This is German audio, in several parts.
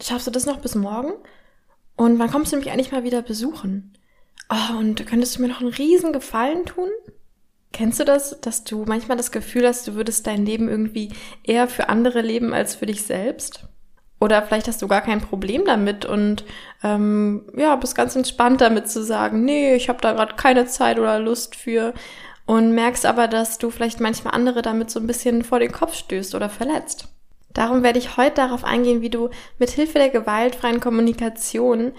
schaffst du das noch bis morgen? Und wann kommst du mich eigentlich mal wieder besuchen? Oh, und könntest du mir noch einen riesen Gefallen tun? Kennst du das, dass du manchmal das Gefühl hast, du würdest dein Leben irgendwie eher für andere leben als für dich selbst? Oder vielleicht hast du gar kein Problem damit und ähm, ja, bist ganz entspannt damit zu sagen, nee, ich habe da gerade keine Zeit oder Lust für und merkst aber, dass du vielleicht manchmal andere damit so ein bisschen vor den Kopf stößt oder verletzt. Darum werde ich heute darauf eingehen, wie du mit Hilfe der gewaltfreien Kommunikation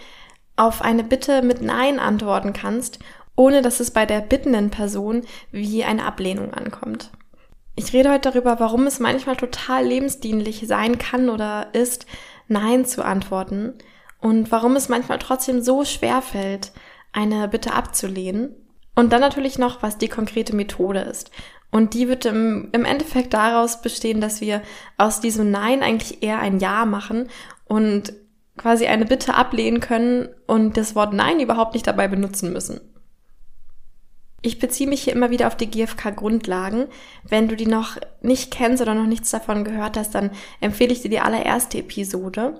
auf eine Bitte mit Nein antworten kannst, ohne dass es bei der bittenden Person wie eine Ablehnung ankommt. Ich rede heute darüber, warum es manchmal total lebensdienlich sein kann oder ist, Nein zu antworten und warum es manchmal trotzdem so schwer fällt, eine Bitte abzulehnen. Und dann natürlich noch, was die konkrete Methode ist. Und die wird im, im Endeffekt daraus bestehen, dass wir aus diesem Nein eigentlich eher ein Ja machen und quasi eine Bitte ablehnen können und das Wort Nein überhaupt nicht dabei benutzen müssen. Ich beziehe mich hier immer wieder auf die GFK-Grundlagen. Wenn du die noch nicht kennst oder noch nichts davon gehört hast, dann empfehle ich dir die allererste Episode.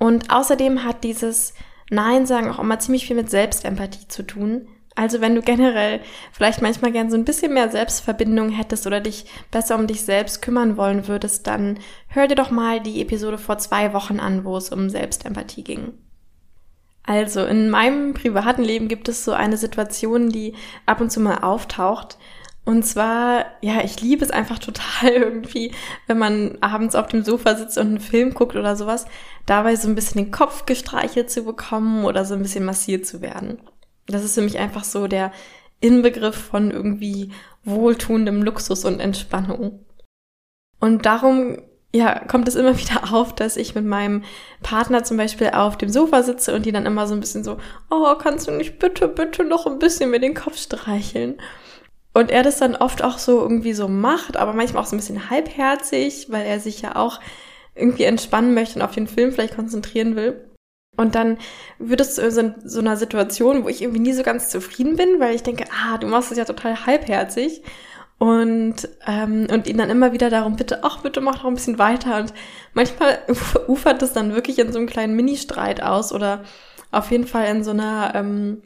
Und außerdem hat dieses Nein sagen auch immer ziemlich viel mit Selbstempathie zu tun. Also wenn du generell vielleicht manchmal gern so ein bisschen mehr Selbstverbindung hättest oder dich besser um dich selbst kümmern wollen würdest, dann hör dir doch mal die Episode vor zwei Wochen an, wo es um Selbstempathie ging. Also in meinem privaten Leben gibt es so eine Situation, die ab und zu mal auftaucht. Und zwar, ja, ich liebe es einfach total irgendwie, wenn man abends auf dem Sofa sitzt und einen Film guckt oder sowas, dabei so ein bisschen den Kopf gestreichelt zu bekommen oder so ein bisschen massiert zu werden. Das ist für mich einfach so der Inbegriff von irgendwie wohltuendem Luxus und Entspannung. Und darum ja, kommt es immer wieder auf, dass ich mit meinem Partner zum Beispiel auf dem Sofa sitze und die dann immer so ein bisschen so, oh, kannst du nicht bitte, bitte noch ein bisschen mir den Kopf streicheln? Und er das dann oft auch so irgendwie so macht, aber manchmal auch so ein bisschen halbherzig, weil er sich ja auch irgendwie entspannen möchte und auf den Film vielleicht konzentrieren will. Und dann wird es so in so einer Situation, wo ich irgendwie nie so ganz zufrieden bin, weil ich denke, ah, du machst es ja total halbherzig und, ähm, und ihn dann immer wieder darum bitte, ach bitte mach noch ein bisschen weiter. Und manchmal ufert es dann wirklich in so einem kleinen Mini-Streit aus oder auf jeden Fall in so einer, ähm,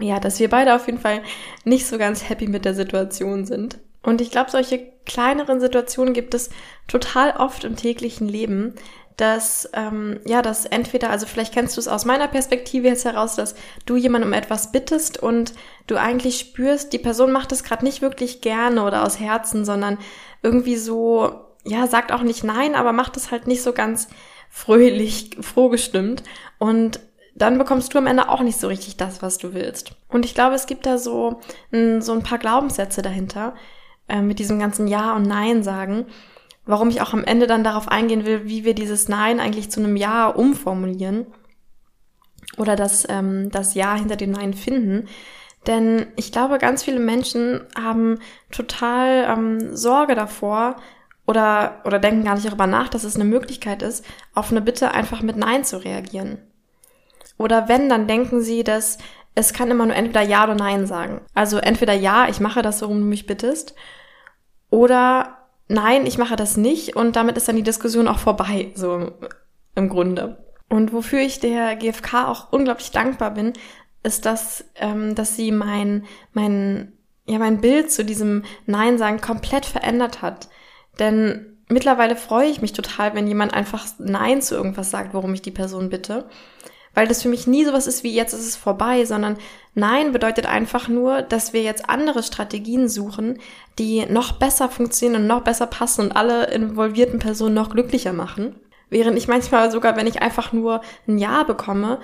ja, dass wir beide auf jeden Fall nicht so ganz happy mit der Situation sind. Und ich glaube, solche kleineren Situationen gibt es total oft im täglichen Leben, dass, ähm, ja, dass entweder, also vielleicht kennst du es aus meiner Perspektive jetzt heraus, dass du jemandem um etwas bittest und du eigentlich spürst, die Person macht es gerade nicht wirklich gerne oder aus Herzen, sondern irgendwie so, ja, sagt auch nicht nein, aber macht es halt nicht so ganz fröhlich, frohgestimmt und dann bekommst du am Ende auch nicht so richtig das, was du willst. Und ich glaube, es gibt da so, so ein paar Glaubenssätze dahinter, äh, mit diesem ganzen Ja und Nein sagen, warum ich auch am Ende dann darauf eingehen will, wie wir dieses Nein eigentlich zu einem Ja umformulieren oder das, ähm, das Ja hinter dem Nein finden. Denn ich glaube, ganz viele Menschen haben total ähm, Sorge davor oder, oder denken gar nicht darüber nach, dass es eine Möglichkeit ist, auf eine Bitte einfach mit Nein zu reagieren. Oder wenn, dann denken sie, dass es kann immer nur entweder Ja oder Nein sagen. Also entweder Ja, ich mache das, worum du mich bittest, oder nein, ich mache das nicht und damit ist dann die Diskussion auch vorbei, so im Grunde. Und wofür ich der GfK auch unglaublich dankbar bin, ist, dass, ähm, dass sie mein, mein, ja, mein Bild zu diesem Nein sagen komplett verändert hat. Denn mittlerweile freue ich mich total, wenn jemand einfach Nein zu irgendwas sagt, worum ich die Person bitte weil das für mich nie sowas ist wie jetzt ist es vorbei, sondern nein bedeutet einfach nur, dass wir jetzt andere Strategien suchen, die noch besser funktionieren und noch besser passen und alle involvierten Personen noch glücklicher machen. Während ich manchmal sogar, wenn ich einfach nur ein Ja bekomme,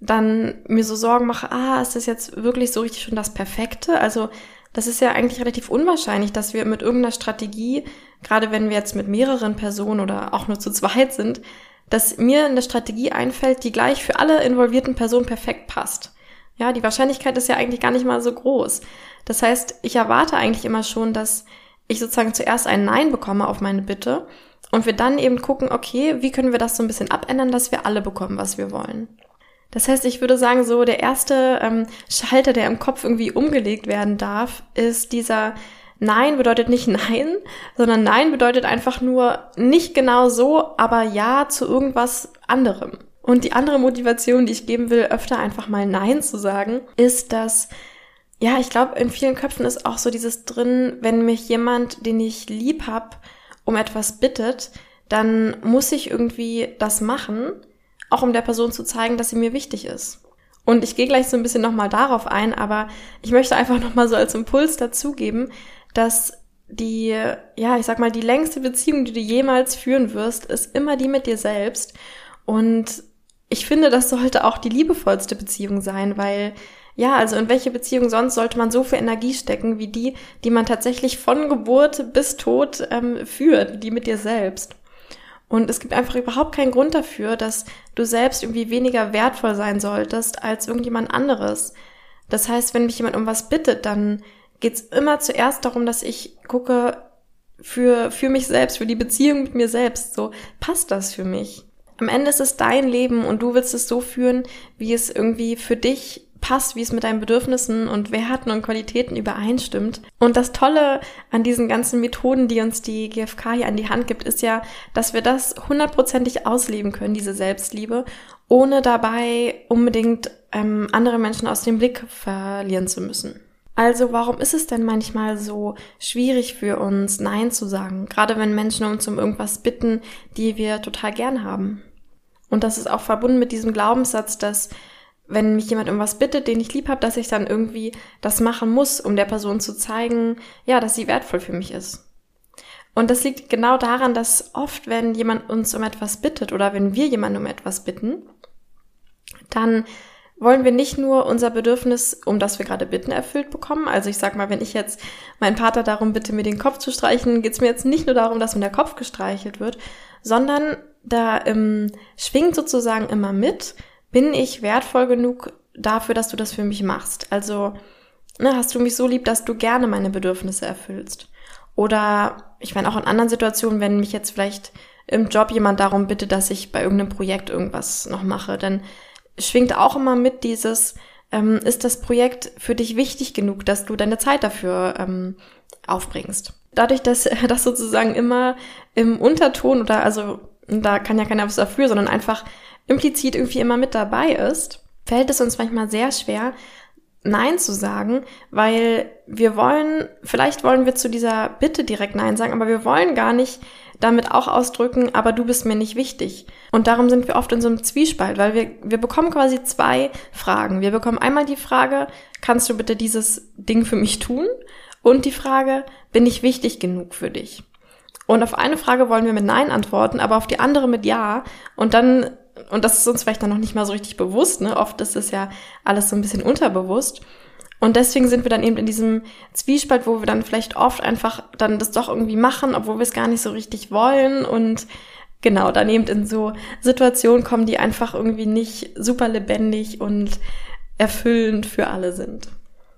dann mir so Sorgen mache, ah, ist das jetzt wirklich so richtig schon das Perfekte? Also das ist ja eigentlich relativ unwahrscheinlich, dass wir mit irgendeiner Strategie, gerade wenn wir jetzt mit mehreren Personen oder auch nur zu zweit sind, dass mir eine Strategie einfällt, die gleich für alle involvierten Personen perfekt passt. Ja, die Wahrscheinlichkeit ist ja eigentlich gar nicht mal so groß. Das heißt, ich erwarte eigentlich immer schon, dass ich sozusagen zuerst ein Nein bekomme auf meine Bitte und wir dann eben gucken, okay, wie können wir das so ein bisschen abändern, dass wir alle bekommen, was wir wollen. Das heißt, ich würde sagen, so der erste ähm, Schalter, der im Kopf irgendwie umgelegt werden darf, ist dieser Nein bedeutet nicht Nein, sondern Nein bedeutet einfach nur nicht genau so, aber Ja zu irgendwas anderem. Und die andere Motivation, die ich geben will, öfter einfach mal Nein zu sagen, ist, dass ja, ich glaube, in vielen Köpfen ist auch so dieses drin, wenn mich jemand, den ich lieb hab, um etwas bittet, dann muss ich irgendwie das machen, auch um der Person zu zeigen, dass sie mir wichtig ist. Und ich gehe gleich so ein bisschen nochmal darauf ein, aber ich möchte einfach nochmal so als Impuls dazugeben, dass die, ja, ich sag mal, die längste Beziehung, die du jemals führen wirst, ist immer die mit dir selbst. Und ich finde, das sollte auch die liebevollste Beziehung sein, weil ja, also in welche Beziehung sonst sollte man so viel Energie stecken wie die, die man tatsächlich von Geburt bis Tod ähm, führt, die mit dir selbst. Und es gibt einfach überhaupt keinen Grund dafür, dass du selbst irgendwie weniger wertvoll sein solltest als irgendjemand anderes. Das heißt, wenn mich jemand um was bittet, dann geht's immer zuerst darum, dass ich gucke für, für mich selbst, für die Beziehung mit mir selbst. So, passt das für mich? Am Ende ist es dein Leben und du willst es so führen, wie es irgendwie für dich passt, wie es mit deinen Bedürfnissen und Werten und Qualitäten übereinstimmt. Und das Tolle an diesen ganzen Methoden, die uns die GfK hier an die Hand gibt, ist ja, dass wir das hundertprozentig ausleben können, diese Selbstliebe, ohne dabei unbedingt ähm, andere Menschen aus dem Blick verlieren zu müssen. Also warum ist es denn manchmal so schwierig für uns, Nein zu sagen, gerade wenn Menschen uns um irgendwas bitten, die wir total gern haben? Und das ist auch verbunden mit diesem Glaubenssatz, dass wenn mich jemand um was bittet, den ich lieb habe, dass ich dann irgendwie das machen muss, um der Person zu zeigen, ja, dass sie wertvoll für mich ist. Und das liegt genau daran, dass oft, wenn jemand uns um etwas bittet oder wenn wir jemanden um etwas bitten, dann wollen wir nicht nur unser Bedürfnis, um das wir gerade bitten, erfüllt bekommen. Also ich sag mal, wenn ich jetzt meinen Vater darum bitte, mir den Kopf zu streichen, geht es mir jetzt nicht nur darum, dass mir der Kopf gestreichelt wird, sondern da ähm, schwingt sozusagen immer mit, bin ich wertvoll genug dafür, dass du das für mich machst? Also, ne, hast du mich so lieb, dass du gerne meine Bedürfnisse erfüllst? Oder ich meine auch in anderen Situationen, wenn mich jetzt vielleicht im Job jemand darum bittet, dass ich bei irgendeinem Projekt irgendwas noch mache, dann schwingt auch immer mit dieses, ähm, ist das Projekt für dich wichtig genug, dass du deine Zeit dafür ähm, aufbringst? Dadurch, dass das sozusagen immer im Unterton oder also da kann ja keiner was dafür, sondern einfach implizit irgendwie immer mit dabei ist, fällt es uns manchmal sehr schwer, Nein zu sagen, weil wir wollen, vielleicht wollen wir zu dieser Bitte direkt Nein sagen, aber wir wollen gar nicht damit auch ausdrücken, aber du bist mir nicht wichtig. Und darum sind wir oft in so einem Zwiespalt, weil wir, wir bekommen quasi zwei Fragen. Wir bekommen einmal die Frage, kannst du bitte dieses Ding für mich tun? Und die Frage, bin ich wichtig genug für dich? Und auf eine Frage wollen wir mit Nein antworten, aber auf die andere mit Ja. Und dann und das ist uns vielleicht dann noch nicht mal so richtig bewusst, ne? Oft ist es ja alles so ein bisschen unterbewusst. Und deswegen sind wir dann eben in diesem Zwiespalt, wo wir dann vielleicht oft einfach dann das doch irgendwie machen, obwohl wir es gar nicht so richtig wollen und genau, dann eben in so Situationen kommen, die einfach irgendwie nicht super lebendig und erfüllend für alle sind.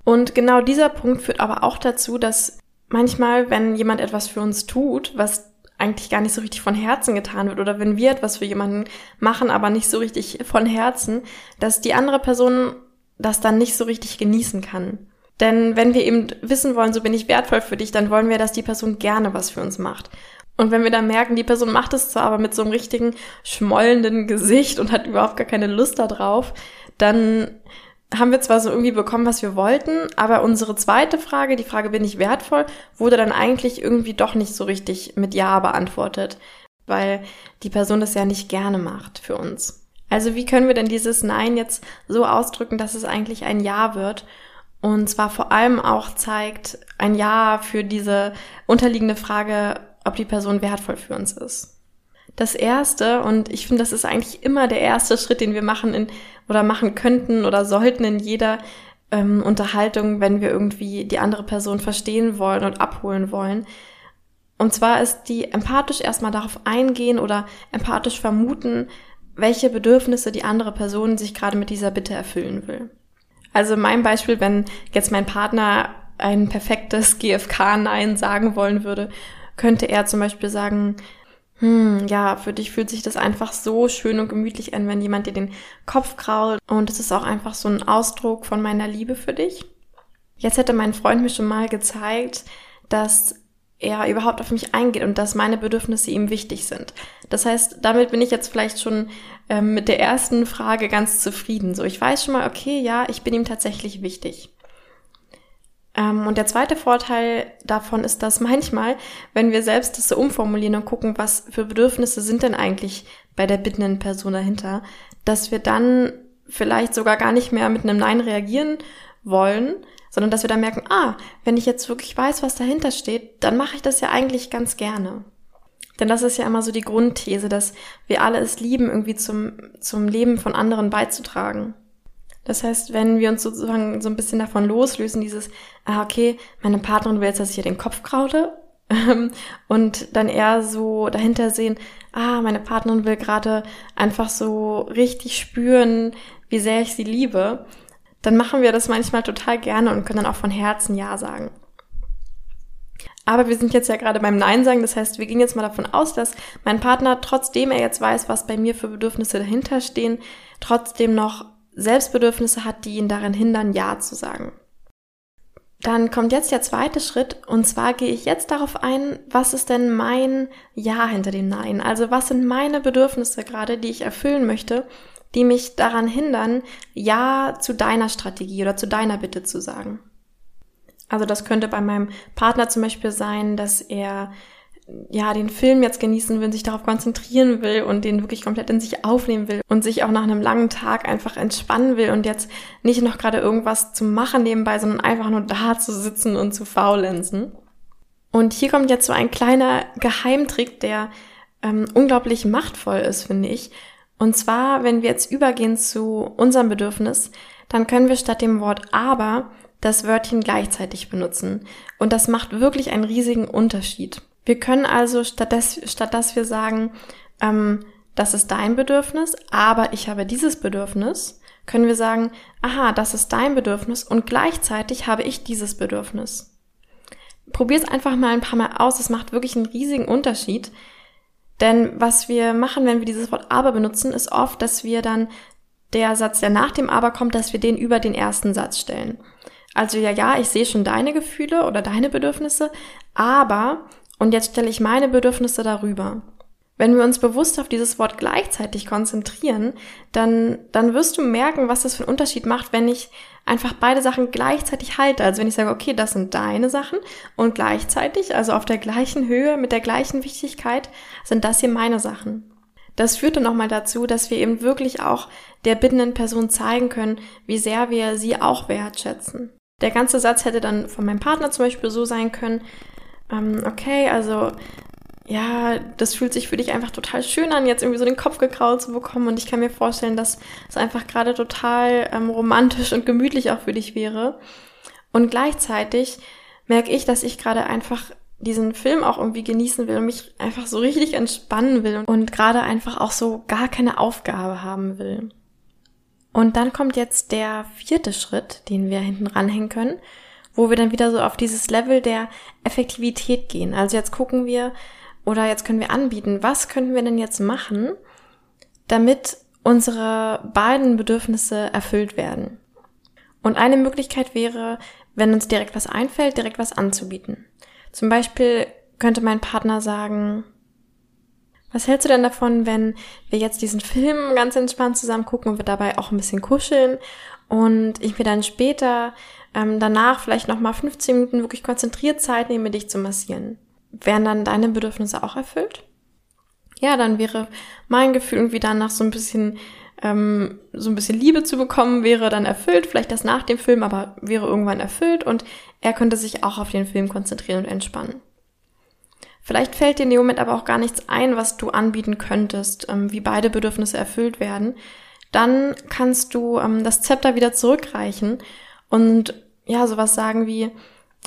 Und genau dieser Punkt führt aber auch dazu, dass manchmal, wenn jemand etwas für uns tut, was eigentlich gar nicht so richtig von Herzen getan wird oder wenn wir etwas für jemanden machen, aber nicht so richtig von Herzen, dass die andere Person das dann nicht so richtig genießen kann. Denn wenn wir eben wissen wollen, so bin ich wertvoll für dich, dann wollen wir, dass die Person gerne was für uns macht. Und wenn wir dann merken, die Person macht es zwar aber mit so einem richtigen schmollenden Gesicht und hat überhaupt gar keine Lust darauf, dann haben wir zwar so irgendwie bekommen, was wir wollten, aber unsere zweite Frage, die Frage, bin ich wertvoll, wurde dann eigentlich irgendwie doch nicht so richtig mit Ja beantwortet, weil die Person das ja nicht gerne macht für uns. Also wie können wir denn dieses Nein jetzt so ausdrücken, dass es eigentlich ein Ja wird? Und zwar vor allem auch zeigt ein Ja für diese unterliegende Frage, ob die Person wertvoll für uns ist das erste, und ich finde, das ist eigentlich immer der erste Schritt, den wir machen in, oder machen könnten oder sollten in jeder ähm, Unterhaltung, wenn wir irgendwie die andere Person verstehen wollen und abholen wollen. Und zwar ist die empathisch erstmal darauf eingehen oder empathisch vermuten, welche Bedürfnisse die andere Person sich gerade mit dieser Bitte erfüllen will. Also mein Beispiel, wenn jetzt mein Partner ein perfektes GFK-Nein sagen wollen würde, könnte er zum Beispiel sagen, hm, ja, für dich fühlt sich das einfach so schön und gemütlich an, wenn jemand dir den Kopf krault und es ist auch einfach so ein Ausdruck von meiner Liebe für dich. Jetzt hätte mein Freund mir schon mal gezeigt, dass er überhaupt auf mich eingeht und dass meine Bedürfnisse ihm wichtig sind. Das heißt, damit bin ich jetzt vielleicht schon ähm, mit der ersten Frage ganz zufrieden. So, ich weiß schon mal, okay, ja, ich bin ihm tatsächlich wichtig. Ähm, und der zweite Vorteil davon ist, dass manchmal, wenn wir selbst das so umformulieren und gucken, was für Bedürfnisse sind denn eigentlich bei der bittenden Person dahinter, dass wir dann vielleicht sogar gar nicht mehr mit einem Nein reagieren wollen, sondern dass wir dann merken, ah, wenn ich jetzt wirklich weiß, was dahinter steht, dann mache ich das ja eigentlich ganz gerne. Denn das ist ja immer so die Grundthese, dass wir alle es lieben, irgendwie zum, zum Leben von anderen beizutragen. Das heißt, wenn wir uns sozusagen so ein bisschen davon loslösen, dieses, ah, okay, meine Partnerin will jetzt, dass ich ihr den Kopf kraute, und dann eher so dahinter sehen, ah, meine Partnerin will gerade einfach so richtig spüren, wie sehr ich sie liebe, dann machen wir das manchmal total gerne und können dann auch von Herzen Ja sagen. Aber wir sind jetzt ja gerade beim Nein sagen, das heißt, wir gehen jetzt mal davon aus, dass mein Partner, trotzdem er jetzt weiß, was bei mir für Bedürfnisse dahinter stehen, trotzdem noch Selbstbedürfnisse hat, die ihn daran hindern, Ja zu sagen. Dann kommt jetzt der zweite Schritt und zwar gehe ich jetzt darauf ein, was ist denn mein Ja hinter dem Nein? Also was sind meine Bedürfnisse gerade, die ich erfüllen möchte die mich daran hindern, Ja zu deiner Strategie oder zu deiner Bitte zu sagen. Also das könnte bei meinem Partner zum Beispiel sein, dass er ja den Film jetzt genießen will, sich darauf konzentrieren will und den wirklich komplett in sich aufnehmen will und sich auch nach einem langen Tag einfach entspannen will und jetzt nicht noch gerade irgendwas zu machen nebenbei, sondern einfach nur da zu sitzen und zu faulenzen. Und hier kommt jetzt so ein kleiner Geheimtrick, der ähm, unglaublich machtvoll ist, finde ich, und zwar, wenn wir jetzt übergehen zu unserem Bedürfnis, dann können wir statt dem Wort aber das Wörtchen gleichzeitig benutzen. Und das macht wirklich einen riesigen Unterschied. Wir können also, statt dass, statt dass wir sagen, ähm, das ist dein Bedürfnis, aber ich habe dieses Bedürfnis, können wir sagen, aha, das ist dein Bedürfnis und gleichzeitig habe ich dieses Bedürfnis. Probier es einfach mal ein paar Mal aus, es macht wirklich einen riesigen Unterschied, denn was wir machen, wenn wir dieses Wort aber benutzen, ist oft, dass wir dann der Satz, der nach dem aber kommt, dass wir den über den ersten Satz stellen. Also ja, ja, ich sehe schon deine Gefühle oder deine Bedürfnisse, aber und jetzt stelle ich meine Bedürfnisse darüber. Wenn wir uns bewusst auf dieses Wort gleichzeitig konzentrieren, dann, dann wirst du merken, was das für einen Unterschied macht, wenn ich einfach beide Sachen gleichzeitig halte. Also wenn ich sage, okay, das sind deine Sachen und gleichzeitig, also auf der gleichen Höhe, mit der gleichen Wichtigkeit, sind das hier meine Sachen. Das führt dann nochmal dazu, dass wir eben wirklich auch der bittenden Person zeigen können, wie sehr wir sie auch wertschätzen. Der ganze Satz hätte dann von meinem Partner zum Beispiel so sein können, ähm, okay, also ja, das fühlt sich für dich einfach total schön an, jetzt irgendwie so den Kopf gekraut zu bekommen. Und ich kann mir vorstellen, dass es einfach gerade total ähm, romantisch und gemütlich auch für dich wäre. Und gleichzeitig merke ich, dass ich gerade einfach diesen Film auch irgendwie genießen will und mich einfach so richtig entspannen will und gerade einfach auch so gar keine Aufgabe haben will. Und dann kommt jetzt der vierte Schritt, den wir hinten ranhängen können, wo wir dann wieder so auf dieses Level der Effektivität gehen. Also jetzt gucken wir, oder jetzt können wir anbieten, was könnten wir denn jetzt machen, damit unsere beiden Bedürfnisse erfüllt werden. Und eine Möglichkeit wäre, wenn uns direkt was einfällt, direkt was anzubieten. Zum Beispiel könnte mein Partner sagen, was hältst du denn davon, wenn wir jetzt diesen Film ganz entspannt zusammen gucken und wir dabei auch ein bisschen kuscheln und ich mir dann später ähm, danach vielleicht nochmal 15 Minuten wirklich konzentriert Zeit nehme, dich zu massieren? Wären dann deine Bedürfnisse auch erfüllt? Ja, dann wäre mein Gefühl irgendwie danach so ein bisschen ähm, so ein bisschen Liebe zu bekommen, wäre dann erfüllt, vielleicht das nach dem Film, aber wäre irgendwann erfüllt und er könnte sich auch auf den Film konzentrieren und entspannen. Vielleicht fällt dir in dem Moment aber auch gar nichts ein, was du anbieten könntest, ähm, wie beide Bedürfnisse erfüllt werden. Dann kannst du ähm, das Zepter wieder zurückreichen und ja, sowas sagen wie,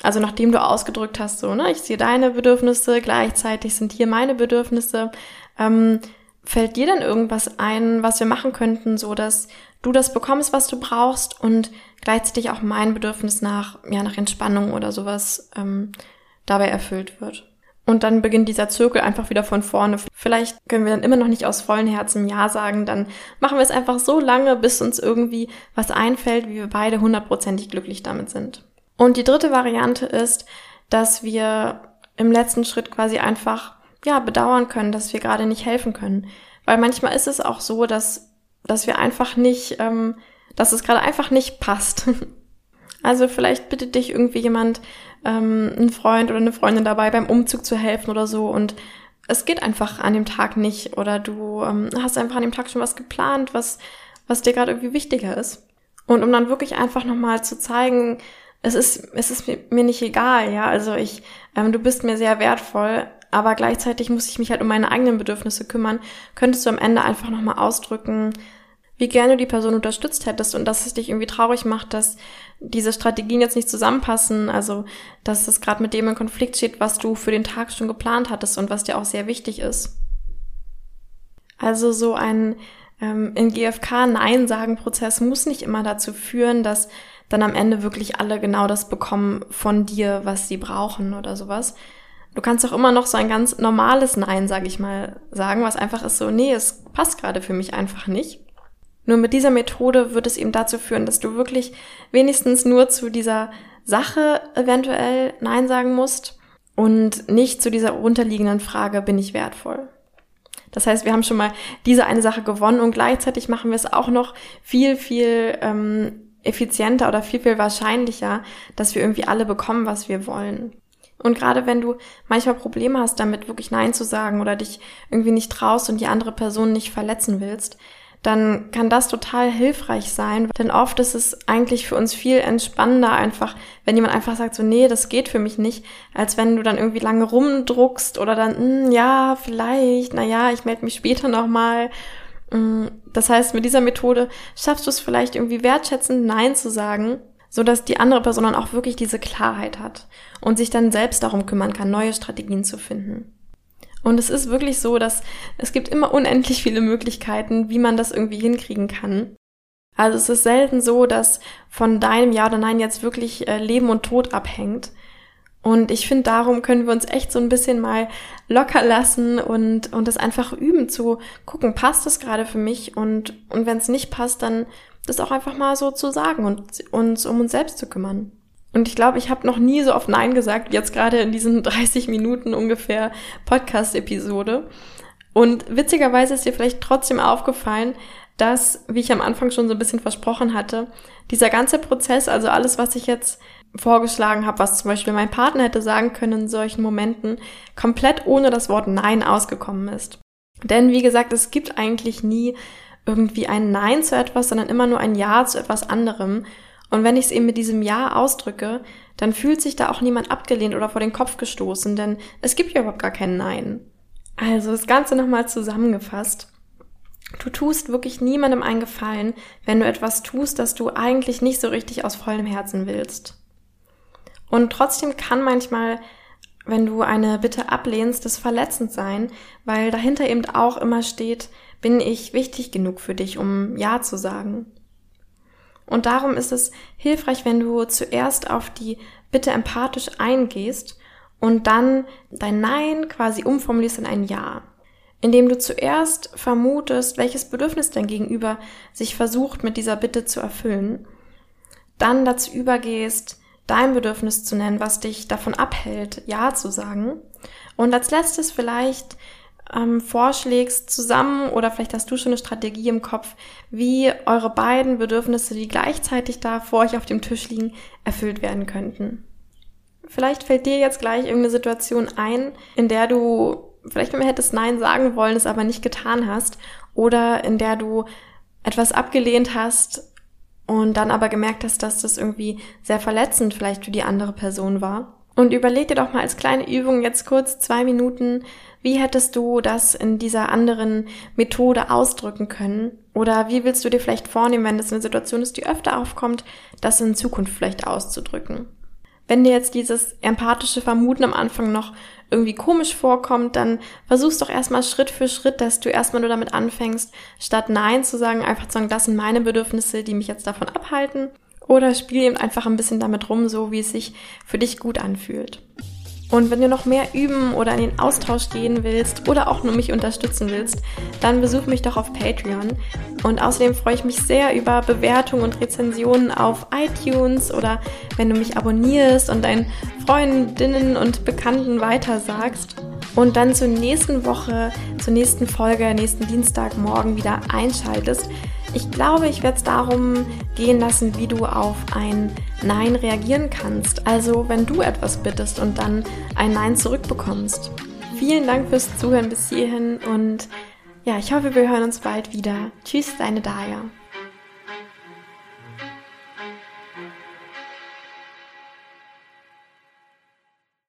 Also nachdem du ausgedrückt hast, so, ne, ich sehe deine Bedürfnisse, gleichzeitig sind hier meine Bedürfnisse, ähm, fällt dir dann irgendwas ein, was wir machen könnten, so dass du das bekommst, was du brauchst und gleichzeitig auch mein Bedürfnis nach, ja, nach Entspannung oder sowas ähm, dabei erfüllt wird. Und dann beginnt dieser Zirkel einfach wieder von vorne. Vielleicht können wir dann immer noch nicht aus vollem Herzen Ja sagen, dann machen wir es einfach so lange, bis uns irgendwie was einfällt, wie wir beide hundertprozentig glücklich damit sind. Und die dritte Variante ist, dass wir im letzten Schritt quasi einfach, ja, bedauern können, dass wir gerade nicht helfen können. Weil manchmal ist es auch so, dass, dass wir einfach nicht, ähm, dass es gerade einfach nicht passt. Also vielleicht bittet dich irgendwie jemand, ähm, ein Freund oder eine Freundin dabei, beim Umzug zu helfen oder so und es geht einfach an dem Tag nicht oder du ähm, hast einfach an dem Tag schon was geplant, was, was dir gerade irgendwie wichtiger ist. Und um dann wirklich einfach nochmal zu zeigen, es ist, es ist mir nicht egal, ja, also ich, ähm, du bist mir sehr wertvoll, aber gleichzeitig muss ich mich halt um meine eigenen Bedürfnisse kümmern, könntest du am Ende einfach nochmal ausdrücken, wie gerne du die Person unterstützt hättest und dass es dich irgendwie traurig macht, dass diese Strategien jetzt nicht zusammenpassen, also dass es gerade mit dem in Konflikt steht, was du für den Tag schon geplant hattest und was dir auch sehr wichtig ist. Also so ein ähm, in GFK Nein sagen Prozess muss nicht immer dazu führen, dass dann am Ende wirklich alle genau das bekommen von dir, was sie brauchen oder sowas. Du kannst auch immer noch so ein ganz normales Nein, sag ich mal, sagen, was einfach ist so, nee, es passt gerade für mich einfach nicht. Nur mit dieser Methode wird es eben dazu führen, dass du wirklich wenigstens nur zu dieser Sache eventuell Nein sagen musst und nicht zu dieser unterliegenden Frage, bin ich wertvoll? Das heißt, wir haben schon mal diese eine Sache gewonnen und gleichzeitig machen wir es auch noch viel, viel ähm, effizienter oder viel, viel wahrscheinlicher, dass wir irgendwie alle bekommen, was wir wollen. Und gerade wenn du manchmal Probleme hast, damit wirklich Nein zu sagen oder dich irgendwie nicht traust und die andere Person nicht verletzen willst, dann kann das total hilfreich sein. Denn oft ist es eigentlich für uns viel entspannender einfach, wenn jemand einfach sagt so, nee, das geht für mich nicht, als wenn du dann irgendwie lange rumdruckst oder dann, hm, ja, vielleicht, na ja, ich melde mich später nochmal. Hm, das heißt, mit dieser Methode schaffst du es vielleicht irgendwie wertschätzend Nein zu sagen, so dass die andere Person dann auch wirklich diese Klarheit hat und sich dann selbst darum kümmern kann, neue Strategien zu finden. Und es ist wirklich so, dass es gibt immer unendlich viele Möglichkeiten, wie man das irgendwie hinkriegen kann. Also es ist selten so, dass von deinem Ja oder Nein jetzt wirklich äh, Leben und Tod abhängt. Und ich finde, darum können wir uns echt so ein bisschen mal locker lassen und, und das einfach üben zu gucken, passt das gerade für mich? Und, und wenn es nicht passt, dann das auch einfach mal so zu sagen und uns um uns selbst zu kümmern. Und ich glaube, ich habe noch nie so oft Nein gesagt, wie jetzt gerade in diesen 30 Minuten ungefähr Podcast-Episode. Und witzigerweise ist dir vielleicht trotzdem aufgefallen, dass, wie ich am Anfang schon so ein bisschen versprochen hatte, dieser ganze Prozess, also alles, was ich jetzt vorgeschlagen habe, was zum Beispiel mein Partner hätte sagen können in solchen Momenten, komplett ohne das Wort Nein ausgekommen ist. Denn wie gesagt, es gibt eigentlich nie irgendwie ein Nein zu etwas, sondern immer nur ein Ja zu etwas anderem. Und wenn ich es eben mit diesem Ja ausdrücke, dann fühlt sich da auch niemand abgelehnt oder vor den Kopf gestoßen, denn es gibt ja überhaupt gar kein Nein. Also das Ganze nochmal zusammengefasst. Du tust wirklich niemandem einen Gefallen, wenn du etwas tust, das du eigentlich nicht so richtig aus vollem Herzen willst. Und trotzdem kann manchmal, wenn du eine Bitte ablehnst, das verletzend sein, weil dahinter eben auch immer steht, bin ich wichtig genug für dich, um Ja zu sagen. Und darum ist es hilfreich, wenn du zuerst auf die Bitte empathisch eingehst und dann dein Nein quasi umformulierst in ein Ja. Indem du zuerst vermutest, welches Bedürfnis dein Gegenüber sich versucht mit dieser Bitte zu erfüllen, dann dazu übergehst, dein Bedürfnis zu nennen, was dich davon abhält, Ja zu sagen. Und als letztes vielleicht ähm, vorschlägst zusammen oder vielleicht hast du schon eine Strategie im Kopf, wie eure beiden Bedürfnisse, die gleichzeitig da vor euch auf dem Tisch liegen, erfüllt werden könnten. Vielleicht fällt dir jetzt gleich irgendeine Situation ein, in der du vielleicht immer hättest Nein sagen wollen, es aber nicht getan hast oder in der du etwas abgelehnt hast und dann aber gemerkt hast, dass das irgendwie sehr verletzend vielleicht für die andere Person war. Und überleg dir doch mal als kleine Übung jetzt kurz zwei Minuten, wie hättest du das in dieser anderen Methode ausdrücken können? Oder wie willst du dir vielleicht vornehmen, wenn das eine Situation ist, die öfter aufkommt, das in Zukunft vielleicht auszudrücken? Wenn dir jetzt dieses empathische Vermuten am Anfang noch irgendwie komisch vorkommt, dann versuch's doch erstmal Schritt für Schritt, dass du erstmal nur damit anfängst, statt Nein zu sagen, einfach zu sagen, das sind meine Bedürfnisse, die mich jetzt davon abhalten. Oder spiel eben einfach ein bisschen damit rum, so wie es sich für dich gut anfühlt. Und wenn du noch mehr üben oder in den Austausch gehen willst oder auch nur mich unterstützen willst, dann besuch mich doch auf Patreon. Und außerdem freue ich mich sehr über Bewertungen und Rezensionen auf iTunes oder wenn du mich abonnierst und deinen Freundinnen und Bekannten weitersagst. Und dann zur nächsten Woche, zur nächsten Folge, nächsten Dienstagmorgen wieder einschaltest. Ich glaube, ich werde es darum gehen lassen, wie du auf ein Nein reagieren kannst. Also wenn du etwas bittest und dann ein Nein zurückbekommst. Vielen Dank fürs Zuhören bis hierhin und ja, ich hoffe, wir hören uns bald wieder. Tschüss, deine Daya.